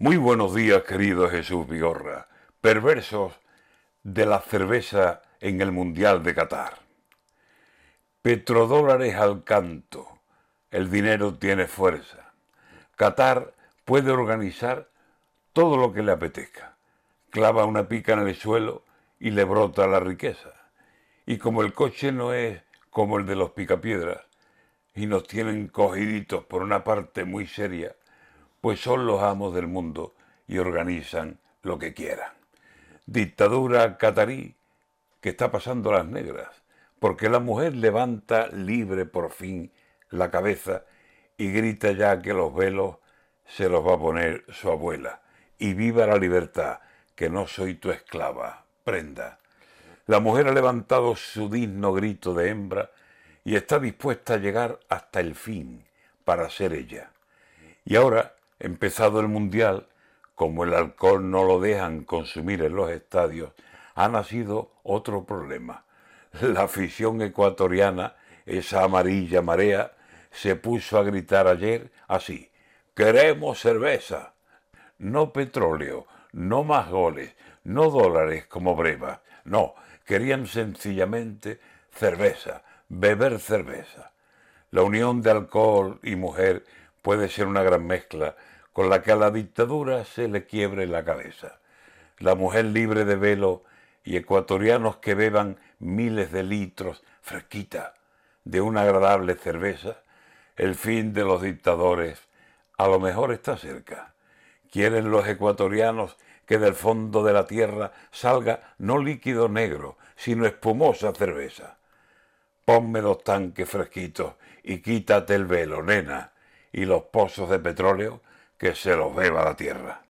Muy buenos días, querido Jesús Vigorra, perversos de la cerveza en el Mundial de Qatar. Petrodólares al canto, el dinero tiene fuerza. Qatar puede organizar todo lo que le apetezca. Clava una pica en el suelo y le brota la riqueza. Y como el coche no es como el de los picapiedras, y nos tienen cogiditos por una parte muy seria, pues son los amos del mundo y organizan lo que quieran. Dictadura catarí que está pasando las negras, porque la mujer levanta libre por fin la cabeza y grita ya que los velos se los va a poner su abuela. Y viva la libertad, que no soy tu esclava, prenda. La mujer ha levantado su digno grito de hembra y está dispuesta a llegar hasta el fin para ser ella. Y ahora empezado el Mundial, como el alcohol no lo dejan consumir en los estadios, ha nacido otro problema. La afición ecuatoriana, esa amarilla marea, se puso a gritar ayer así, queremos cerveza, no petróleo, no más goles, no dólares como breva, no, querían sencillamente cerveza, beber cerveza. La unión de alcohol y mujer puede ser una gran mezcla con la que a la dictadura se le quiebre la cabeza. La mujer libre de velo y ecuatorianos que beban miles de litros fresquita de una agradable cerveza, el fin de los dictadores a lo mejor está cerca. Quieren los ecuatorianos que del fondo de la tierra salga no líquido negro, sino espumosa cerveza. Ponme los tanques fresquitos y quítate el velo, nena, y los pozos de petróleo que se los beba la tierra.